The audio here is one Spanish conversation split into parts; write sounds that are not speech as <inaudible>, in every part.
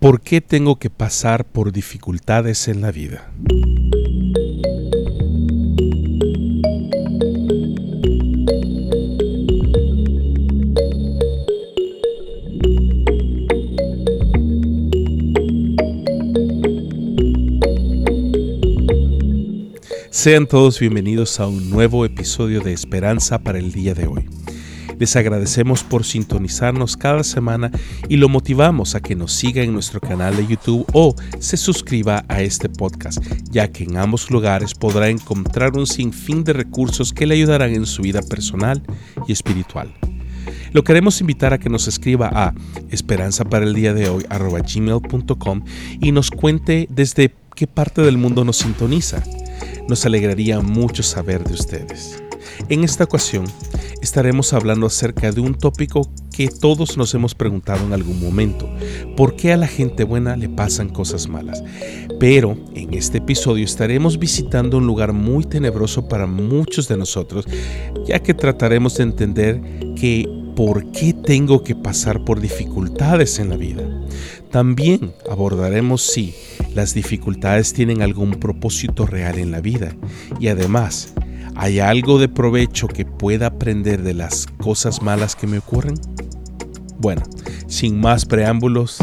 ¿Por qué tengo que pasar por dificultades en la vida? Sean todos bienvenidos a un nuevo episodio de Esperanza para el día de hoy. Les agradecemos por sintonizarnos cada semana y lo motivamos a que nos siga en nuestro canal de YouTube o se suscriba a este podcast, ya que en ambos lugares podrá encontrar un sinfín de recursos que le ayudarán en su vida personal y espiritual. Lo queremos invitar a que nos escriba a esperanza para el día de hoy gmail.com y nos cuente desde qué parte del mundo nos sintoniza. Nos alegraría mucho saber de ustedes. En esta ocasión estaremos hablando acerca de un tópico que todos nos hemos preguntado en algún momento. ¿Por qué a la gente buena le pasan cosas malas? Pero en este episodio estaremos visitando un lugar muy tenebroso para muchos de nosotros, ya que trataremos de entender que por qué tengo que pasar por dificultades en la vida. También abordaremos si las dificultades tienen algún propósito real en la vida y además ¿Hay algo de provecho que pueda aprender de las cosas malas que me ocurren? Bueno, sin más preámbulos,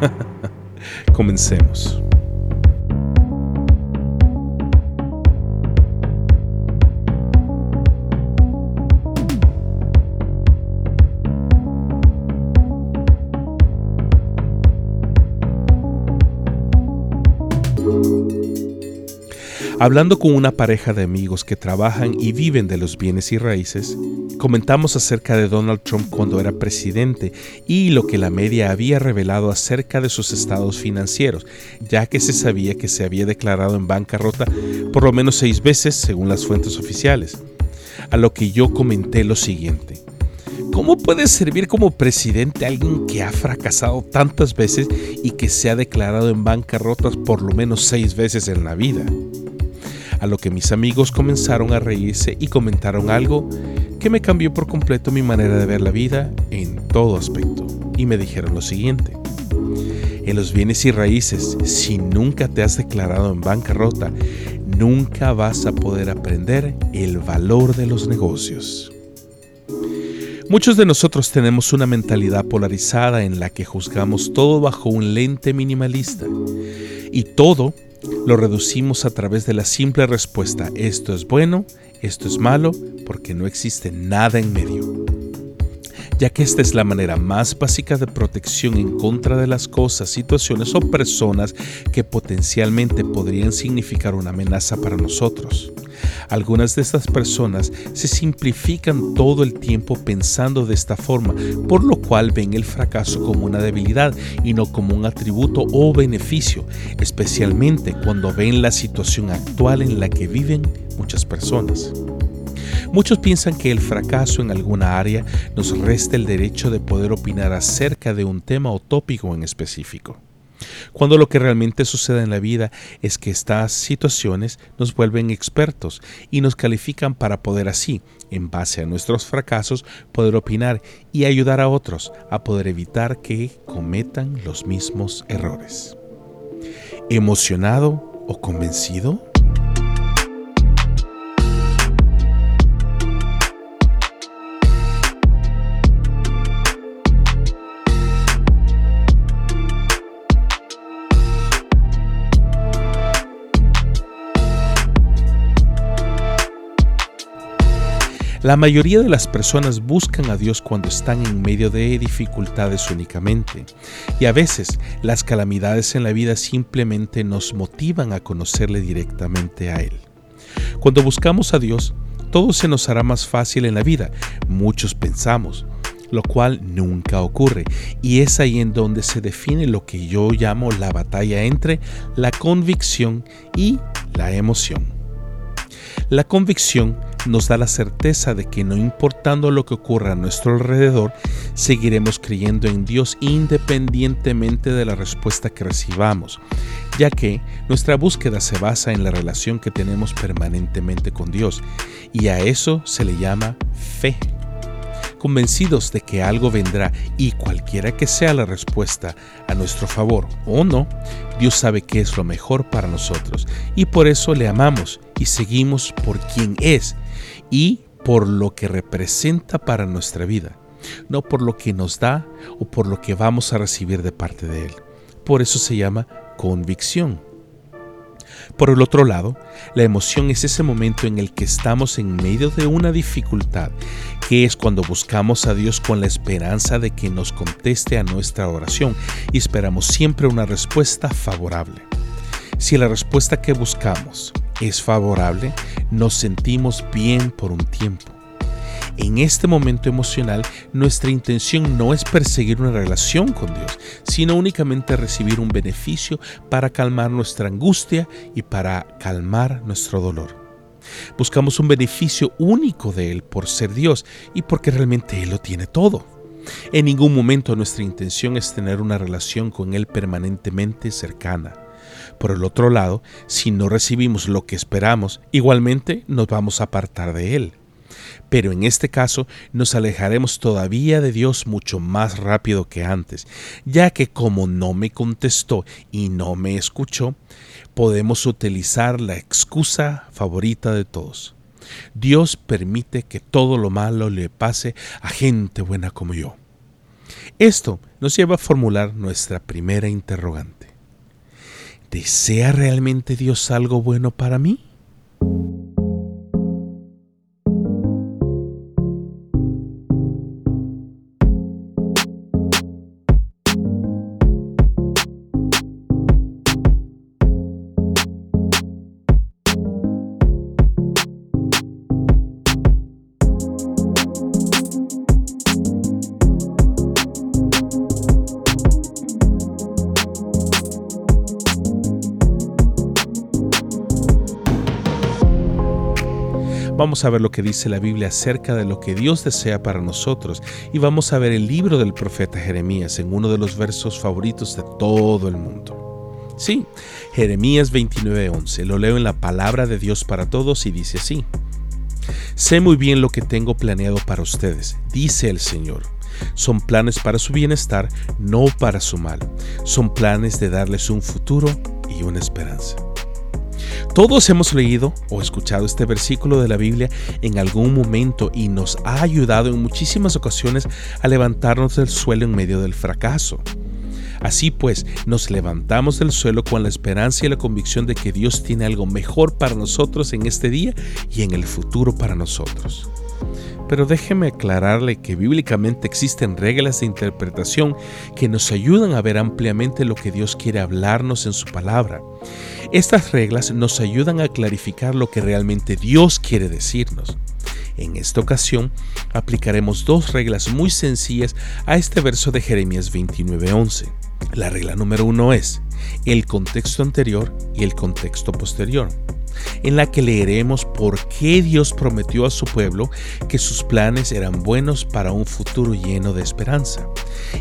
<laughs> comencemos. Hablando con una pareja de amigos que trabajan y viven de los bienes y raíces, comentamos acerca de Donald Trump cuando era presidente y lo que la media había revelado acerca de sus estados financieros, ya que se sabía que se había declarado en bancarrota por lo menos seis veces según las fuentes oficiales. A lo que yo comenté lo siguiente. ¿Cómo puede servir como presidente alguien que ha fracasado tantas veces y que se ha declarado en bancarrota por lo menos seis veces en la vida? A lo que mis amigos comenzaron a reírse y comentaron algo que me cambió por completo mi manera de ver la vida en todo aspecto. Y me dijeron lo siguiente. En los bienes y raíces, si nunca te has declarado en bancarrota, nunca vas a poder aprender el valor de los negocios. Muchos de nosotros tenemos una mentalidad polarizada en la que juzgamos todo bajo un lente minimalista y todo lo reducimos a través de la simple respuesta, esto es bueno, esto es malo, porque no existe nada en medio. Ya que esta es la manera más básica de protección en contra de las cosas, situaciones o personas que potencialmente podrían significar una amenaza para nosotros. Algunas de estas personas se simplifican todo el tiempo pensando de esta forma, por lo cual ven el fracaso como una debilidad y no como un atributo o beneficio, especialmente cuando ven la situación actual en la que viven muchas personas. Muchos piensan que el fracaso en alguna área nos resta el derecho de poder opinar acerca de un tema o tópico en específico cuando lo que realmente sucede en la vida es que estas situaciones nos vuelven expertos y nos califican para poder así, en base a nuestros fracasos, poder opinar y ayudar a otros a poder evitar que cometan los mismos errores. ¿Emocionado o convencido? La mayoría de las personas buscan a Dios cuando están en medio de dificultades únicamente, y a veces las calamidades en la vida simplemente nos motivan a conocerle directamente a Él. Cuando buscamos a Dios, todo se nos hará más fácil en la vida, muchos pensamos, lo cual nunca ocurre, y es ahí en donde se define lo que yo llamo la batalla entre la convicción y la emoción. La convicción nos da la certeza de que no importando lo que ocurra a nuestro alrededor, seguiremos creyendo en Dios independientemente de la respuesta que recibamos, ya que nuestra búsqueda se basa en la relación que tenemos permanentemente con Dios, y a eso se le llama fe. Convencidos de que algo vendrá y cualquiera que sea la respuesta a nuestro favor o no, Dios sabe que es lo mejor para nosotros y por eso le amamos y seguimos por quien es y por lo que representa para nuestra vida, no por lo que nos da o por lo que vamos a recibir de parte de Él. Por eso se llama convicción. Por el otro lado, la emoción es ese momento en el que estamos en medio de una dificultad, que es cuando buscamos a Dios con la esperanza de que nos conteste a nuestra oración y esperamos siempre una respuesta favorable. Si la respuesta que buscamos es favorable, nos sentimos bien por un tiempo. En este momento emocional, nuestra intención no es perseguir una relación con Dios, sino únicamente recibir un beneficio para calmar nuestra angustia y para calmar nuestro dolor. Buscamos un beneficio único de Él por ser Dios y porque realmente Él lo tiene todo. En ningún momento nuestra intención es tener una relación con Él permanentemente cercana. Por el otro lado, si no recibimos lo que esperamos, igualmente nos vamos a apartar de Él. Pero en este caso nos alejaremos todavía de Dios mucho más rápido que antes, ya que como no me contestó y no me escuchó, podemos utilizar la excusa favorita de todos. Dios permite que todo lo malo le pase a gente buena como yo. Esto nos lleva a formular nuestra primera interrogante. ¿Desea realmente Dios algo bueno para mí? Vamos a ver lo que dice la Biblia acerca de lo que Dios desea para nosotros y vamos a ver el libro del profeta Jeremías en uno de los versos favoritos de todo el mundo. Sí, Jeremías 29:11, lo leo en la palabra de Dios para todos y dice así. Sé muy bien lo que tengo planeado para ustedes, dice el Señor. Son planes para su bienestar, no para su mal. Son planes de darles un futuro y una esperanza. Todos hemos leído o escuchado este versículo de la Biblia en algún momento y nos ha ayudado en muchísimas ocasiones a levantarnos del suelo en medio del fracaso. Así pues, nos levantamos del suelo con la esperanza y la convicción de que Dios tiene algo mejor para nosotros en este día y en el futuro para nosotros. Pero déjeme aclararle que bíblicamente existen reglas de interpretación que nos ayudan a ver ampliamente lo que Dios quiere hablarnos en su palabra. Estas reglas nos ayudan a clarificar lo que realmente Dios quiere decirnos. En esta ocasión aplicaremos dos reglas muy sencillas a este verso de Jeremías 29:11. La regla número uno es el contexto anterior y el contexto posterior en la que leeremos por qué Dios prometió a su pueblo que sus planes eran buenos para un futuro lleno de esperanza.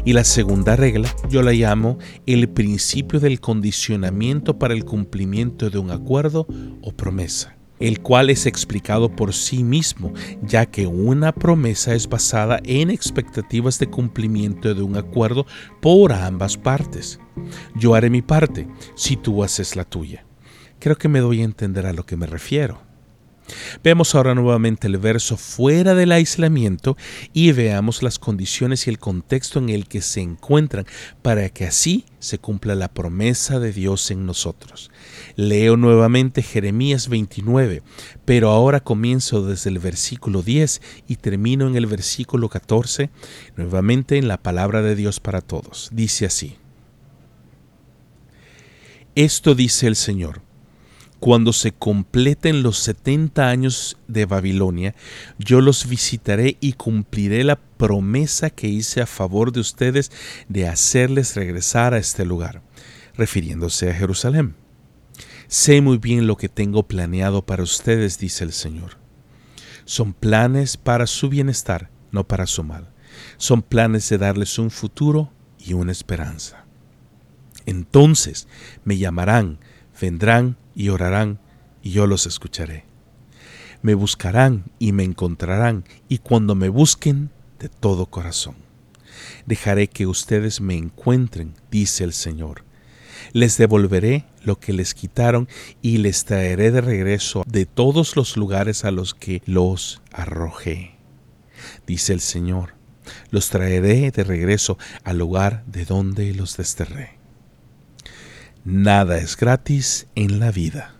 Y la segunda regla yo la llamo el principio del condicionamiento para el cumplimiento de un acuerdo o promesa el cual es explicado por sí mismo, ya que una promesa es basada en expectativas de cumplimiento de un acuerdo por ambas partes. Yo haré mi parte si tú haces la tuya. Creo que me doy a entender a lo que me refiero. Veamos ahora nuevamente el verso fuera del aislamiento y veamos las condiciones y el contexto en el que se encuentran para que así se cumpla la promesa de Dios en nosotros. Leo nuevamente Jeremías 29, pero ahora comienzo desde el versículo 10 y termino en el versículo 14, nuevamente en la palabra de Dios para todos. Dice así. Esto dice el Señor cuando se completen los setenta años de Babilonia, yo los visitaré y cumpliré la promesa que hice a favor de ustedes de hacerles regresar a este lugar, refiriéndose a Jerusalén. Sé muy bien lo que tengo planeado para ustedes, dice el Señor. Son planes para su bienestar, no para su mal. Son planes de darles un futuro y una esperanza. Entonces me llamarán, vendrán y orarán, y yo los escucharé. Me buscarán y me encontrarán, y cuando me busquen, de todo corazón. Dejaré que ustedes me encuentren, dice el Señor. Les devolveré lo que les quitaron y les traeré de regreso de todos los lugares a los que los arrojé. Dice el Señor, los traeré de regreso al lugar de donde los desterré. Nada es gratis en la vida.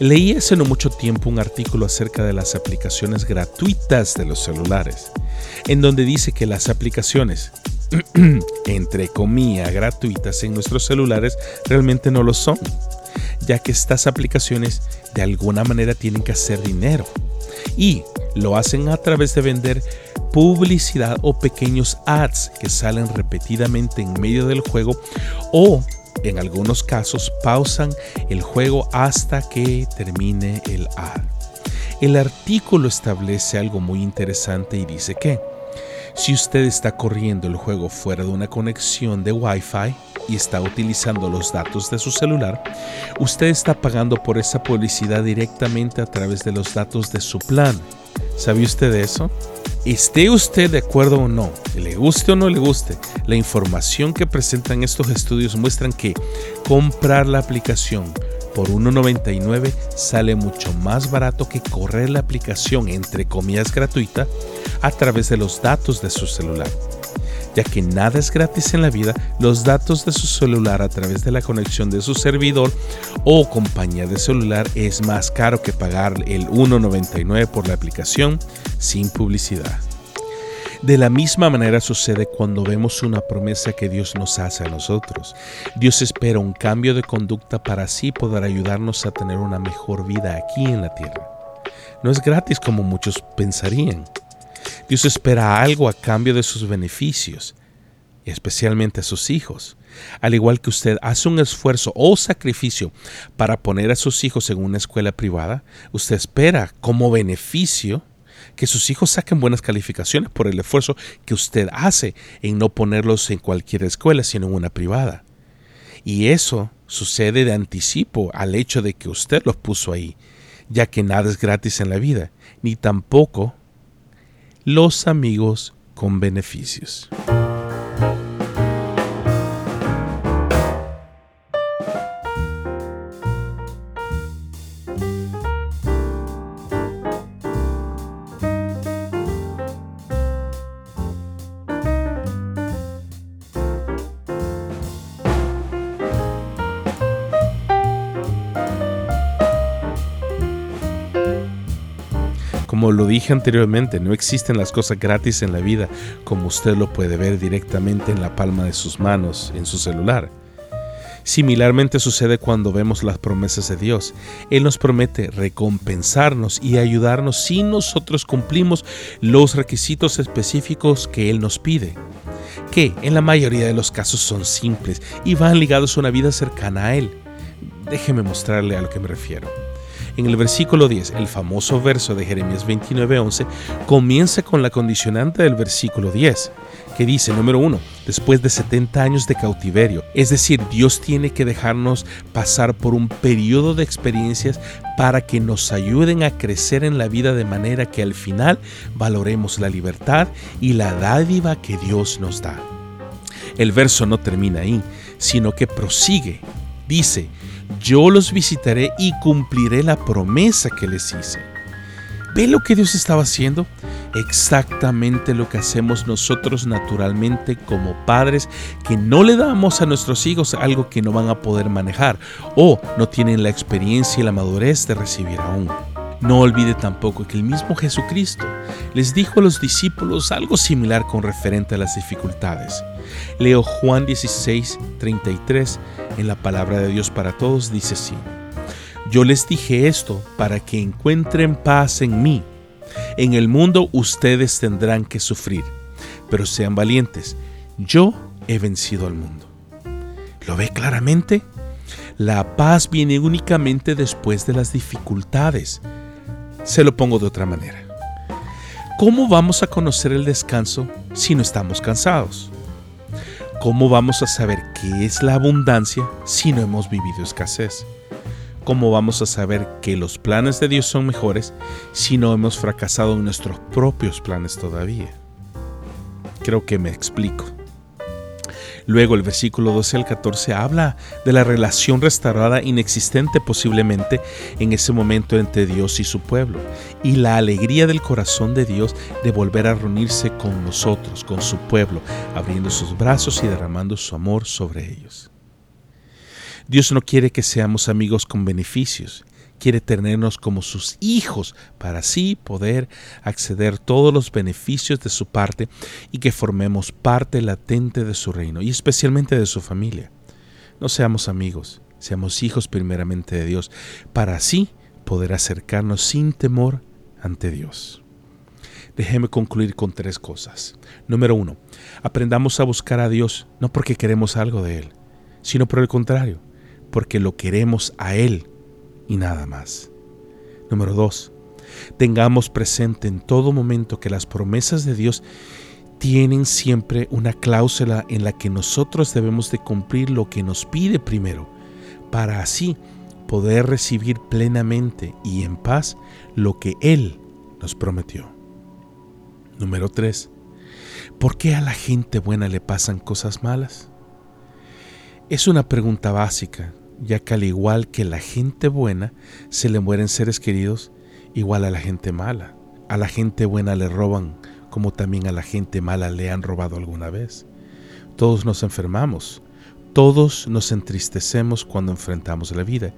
Leí hace no mucho tiempo un artículo acerca de las aplicaciones gratuitas de los celulares, en donde dice que las aplicaciones, <clears throat> entre comillas, gratuitas en nuestros celulares realmente no lo son, ya que estas aplicaciones de alguna manera tienen que hacer dinero y lo hacen a través de vender publicidad o pequeños ads que salen repetidamente en medio del juego o en algunos casos pausan el juego hasta que termine el ad. El artículo establece algo muy interesante y dice que si usted está corriendo el juego fuera de una conexión de Wi-Fi y está utilizando los datos de su celular, usted está pagando por esa publicidad directamente a través de los datos de su plan. ¿Sabe usted eso? Esté usted de acuerdo o no, le guste o no le guste, la información que presentan estos estudios muestran que comprar la aplicación por 1.99 sale mucho más barato que correr la aplicación entre comillas gratuita a través de los datos de su celular ya que nada es gratis en la vida, los datos de su celular a través de la conexión de su servidor o compañía de celular es más caro que pagar el 1.99 por la aplicación sin publicidad. De la misma manera sucede cuando vemos una promesa que Dios nos hace a nosotros. Dios espera un cambio de conducta para así poder ayudarnos a tener una mejor vida aquí en la tierra. No es gratis como muchos pensarían. Dios espera algo a cambio de sus beneficios, especialmente a sus hijos. Al igual que usted hace un esfuerzo o sacrificio para poner a sus hijos en una escuela privada, usted espera como beneficio que sus hijos saquen buenas calificaciones por el esfuerzo que usted hace en no ponerlos en cualquier escuela, sino en una privada. Y eso sucede de anticipo al hecho de que usted los puso ahí, ya que nada es gratis en la vida, ni tampoco los amigos con beneficios. Lo dije anteriormente, no existen las cosas gratis en la vida como usted lo puede ver directamente en la palma de sus manos, en su celular. Similarmente sucede cuando vemos las promesas de Dios. Él nos promete recompensarnos y ayudarnos si nosotros cumplimos los requisitos específicos que Él nos pide, que en la mayoría de los casos son simples y van ligados a una vida cercana a Él. Déjeme mostrarle a lo que me refiero. En el versículo 10, el famoso verso de Jeremías 29:11 comienza con la condicionante del versículo 10, que dice, número 1, después de 70 años de cautiverio, es decir, Dios tiene que dejarnos pasar por un periodo de experiencias para que nos ayuden a crecer en la vida de manera que al final valoremos la libertad y la dádiva que Dios nos da. El verso no termina ahí, sino que prosigue. Dice, yo los visitaré y cumpliré la promesa que les hice. ¿Ve lo que Dios estaba haciendo? Exactamente lo que hacemos nosotros naturalmente como padres que no le damos a nuestros hijos algo que no van a poder manejar o no tienen la experiencia y la madurez de recibir aún. No olvide tampoco que el mismo Jesucristo les dijo a los discípulos algo similar con referente a las dificultades. Leo Juan 16, 33 en la palabra de Dios para todos, dice así. Yo les dije esto para que encuentren paz en mí. En el mundo ustedes tendrán que sufrir, pero sean valientes. Yo he vencido al mundo. ¿Lo ve claramente? La paz viene únicamente después de las dificultades. Se lo pongo de otra manera. ¿Cómo vamos a conocer el descanso si no estamos cansados? ¿Cómo vamos a saber qué es la abundancia si no hemos vivido escasez? ¿Cómo vamos a saber que los planes de Dios son mejores si no hemos fracasado en nuestros propios planes todavía? Creo que me explico. Luego el versículo 12 al 14 habla de la relación restaurada inexistente posiblemente en ese momento entre Dios y su pueblo y la alegría del corazón de Dios de volver a reunirse con nosotros, con su pueblo, abriendo sus brazos y derramando su amor sobre ellos. Dios no quiere que seamos amigos con beneficios, quiere tenernos como sus hijos para así poder acceder todos los beneficios de su parte y que formemos parte latente de su reino y especialmente de su familia. No seamos amigos, seamos hijos primeramente de Dios para así poder acercarnos sin temor ante Dios. Déjeme concluir con tres cosas. Número uno, aprendamos a buscar a Dios no porque queremos algo de Él, sino por el contrario, porque lo queremos a Él y nada más. Número dos, tengamos presente en todo momento que las promesas de Dios tienen siempre una cláusula en la que nosotros debemos de cumplir lo que nos pide primero, para así poder recibir plenamente y en paz lo que Él nos prometió. Número 3. ¿Por qué a la gente buena le pasan cosas malas? Es una pregunta básica ya que al igual que la gente buena se le mueren seres queridos, igual a la gente mala. A la gente buena le roban, como también a la gente mala le han robado alguna vez. Todos nos enfermamos, todos nos entristecemos cuando enfrentamos la vida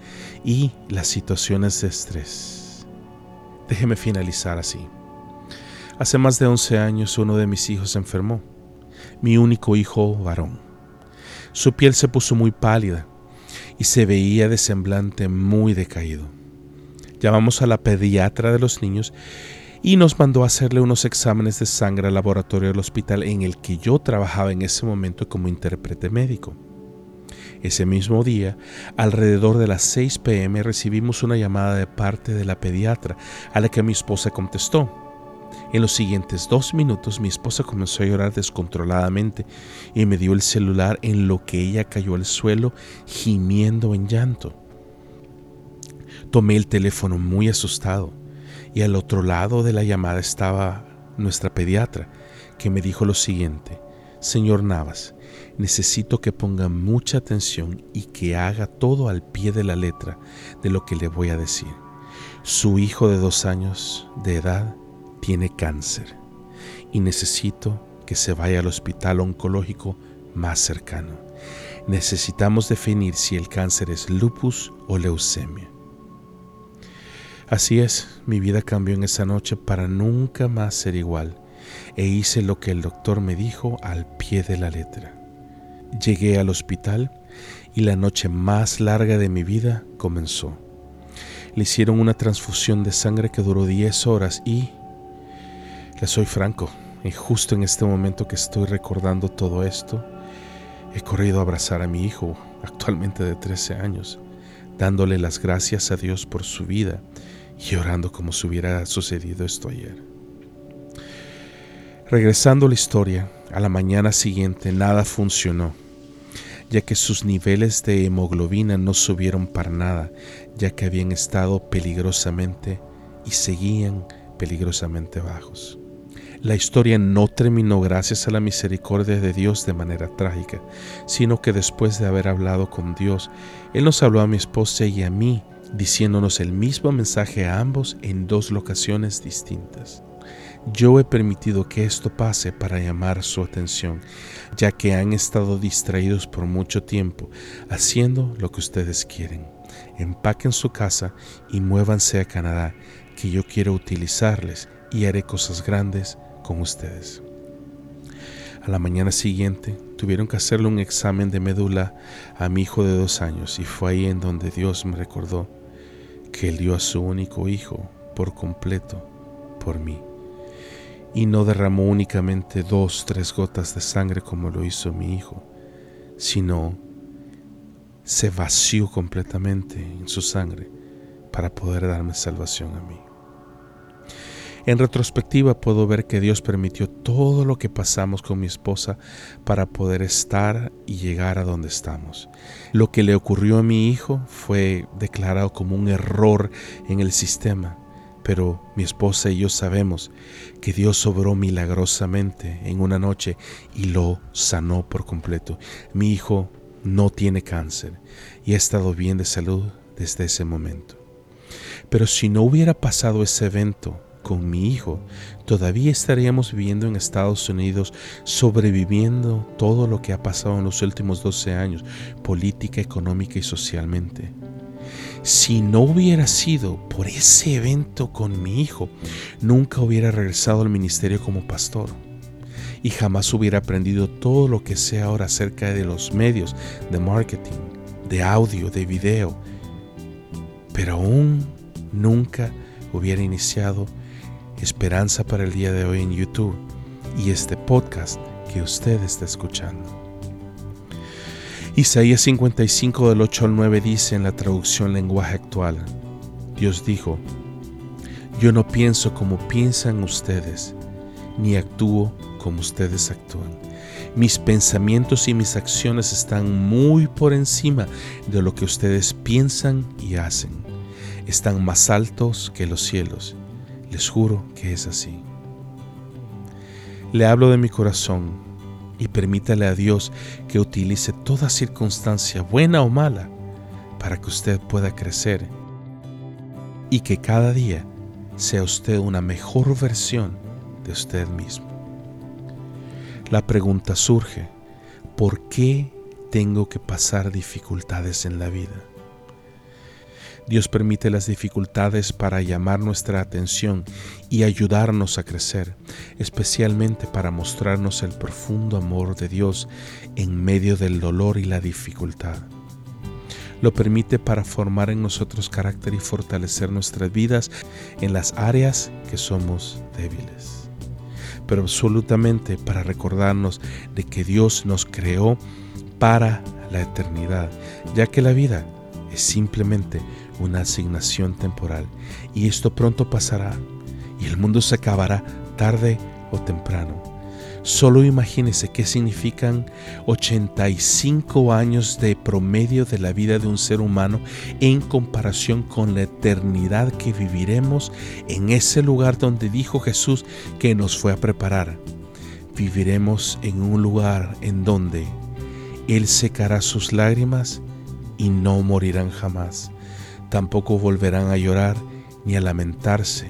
y las situaciones de estrés. Déjeme finalizar así. Hace más de 11 años uno de mis hijos se enfermó, mi único hijo varón. Su piel se puso muy pálida, y se veía de semblante muy decaído. Llamamos a la pediatra de los niños y nos mandó a hacerle unos exámenes de sangre al laboratorio del hospital en el que yo trabajaba en ese momento como intérprete médico. Ese mismo día, alrededor de las 6 pm, recibimos una llamada de parte de la pediatra a la que mi esposa contestó. En los siguientes dos minutos mi esposa comenzó a llorar descontroladamente y me dio el celular en lo que ella cayó al suelo gimiendo en llanto. Tomé el teléfono muy asustado y al otro lado de la llamada estaba nuestra pediatra que me dijo lo siguiente, Señor Navas, necesito que ponga mucha atención y que haga todo al pie de la letra de lo que le voy a decir. Su hijo de dos años de edad tiene cáncer y necesito que se vaya al hospital oncológico más cercano. Necesitamos definir si el cáncer es lupus o leucemia. Así es, mi vida cambió en esa noche para nunca más ser igual e hice lo que el doctor me dijo al pie de la letra. Llegué al hospital y la noche más larga de mi vida comenzó. Le hicieron una transfusión de sangre que duró 10 horas y soy franco, y justo en este momento que estoy recordando todo esto, he corrido a abrazar a mi hijo, actualmente de 13 años, dándole las gracias a Dios por su vida y orando como si hubiera sucedido esto ayer. Regresando a la historia, a la mañana siguiente nada funcionó, ya que sus niveles de hemoglobina no subieron para nada, ya que habían estado peligrosamente y seguían peligrosamente bajos. La historia no terminó gracias a la misericordia de Dios de manera trágica, sino que después de haber hablado con Dios, Él nos habló a mi esposa y a mí, diciéndonos el mismo mensaje a ambos en dos locaciones distintas. Yo he permitido que esto pase para llamar su atención, ya que han estado distraídos por mucho tiempo haciendo lo que ustedes quieren. Empaquen su casa y muévanse a Canadá, que yo quiero utilizarles y haré cosas grandes ustedes. A la mañana siguiente tuvieron que hacerle un examen de médula a mi hijo de dos años y fue ahí en donde Dios me recordó que él dio a su único hijo por completo por mí. Y no derramó únicamente dos, tres gotas de sangre como lo hizo mi hijo, sino se vació completamente en su sangre para poder darme salvación a mí. En retrospectiva puedo ver que Dios permitió todo lo que pasamos con mi esposa para poder estar y llegar a donde estamos. Lo que le ocurrió a mi hijo fue declarado como un error en el sistema, pero mi esposa y yo sabemos que Dios obró milagrosamente en una noche y lo sanó por completo. Mi hijo no tiene cáncer y ha estado bien de salud desde ese momento. Pero si no hubiera pasado ese evento, con mi hijo, todavía estaríamos viviendo en Estados Unidos, sobreviviendo todo lo que ha pasado en los últimos 12 años, política, económica y socialmente. Si no hubiera sido por ese evento con mi hijo, nunca hubiera regresado al ministerio como pastor y jamás hubiera aprendido todo lo que sé ahora acerca de los medios de marketing, de audio, de video. Pero aún nunca hubiera iniciado esperanza para el día de hoy en YouTube y este podcast que usted está escuchando. Isaías 55 del 8 al 9 dice en la traducción lenguaje actual, Dios dijo, yo no pienso como piensan ustedes, ni actúo como ustedes actúan. Mis pensamientos y mis acciones están muy por encima de lo que ustedes piensan y hacen. Están más altos que los cielos les juro que es así. Le hablo de mi corazón y permítale a Dios que utilice toda circunstancia, buena o mala, para que usted pueda crecer y que cada día sea usted una mejor versión de usted mismo. La pregunta surge, ¿por qué tengo que pasar dificultades en la vida? Dios permite las dificultades para llamar nuestra atención y ayudarnos a crecer, especialmente para mostrarnos el profundo amor de Dios en medio del dolor y la dificultad. Lo permite para formar en nosotros carácter y fortalecer nuestras vidas en las áreas que somos débiles. Pero absolutamente para recordarnos de que Dios nos creó para la eternidad, ya que la vida es simplemente una asignación temporal y esto pronto pasará y el mundo se acabará tarde o temprano. Solo imagínese qué significan 85 años de promedio de la vida de un ser humano en comparación con la eternidad que viviremos en ese lugar donde dijo Jesús que nos fue a preparar. Viviremos en un lugar en donde Él secará sus lágrimas y no morirán jamás tampoco volverán a llorar ni a lamentarse,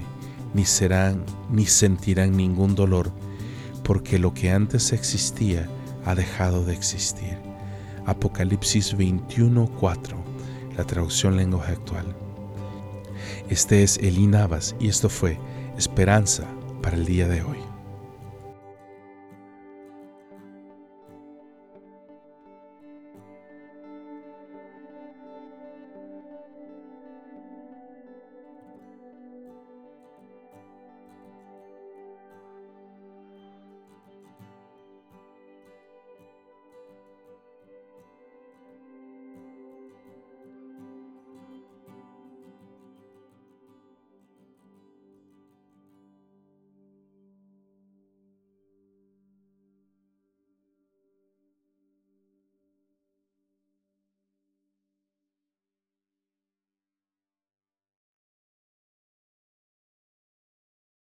ni serán ni sentirán ningún dolor, porque lo que antes existía ha dejado de existir. Apocalipsis 21:4, la traducción lenguaje actual. Este es Elí Navas y esto fue Esperanza para el día de hoy.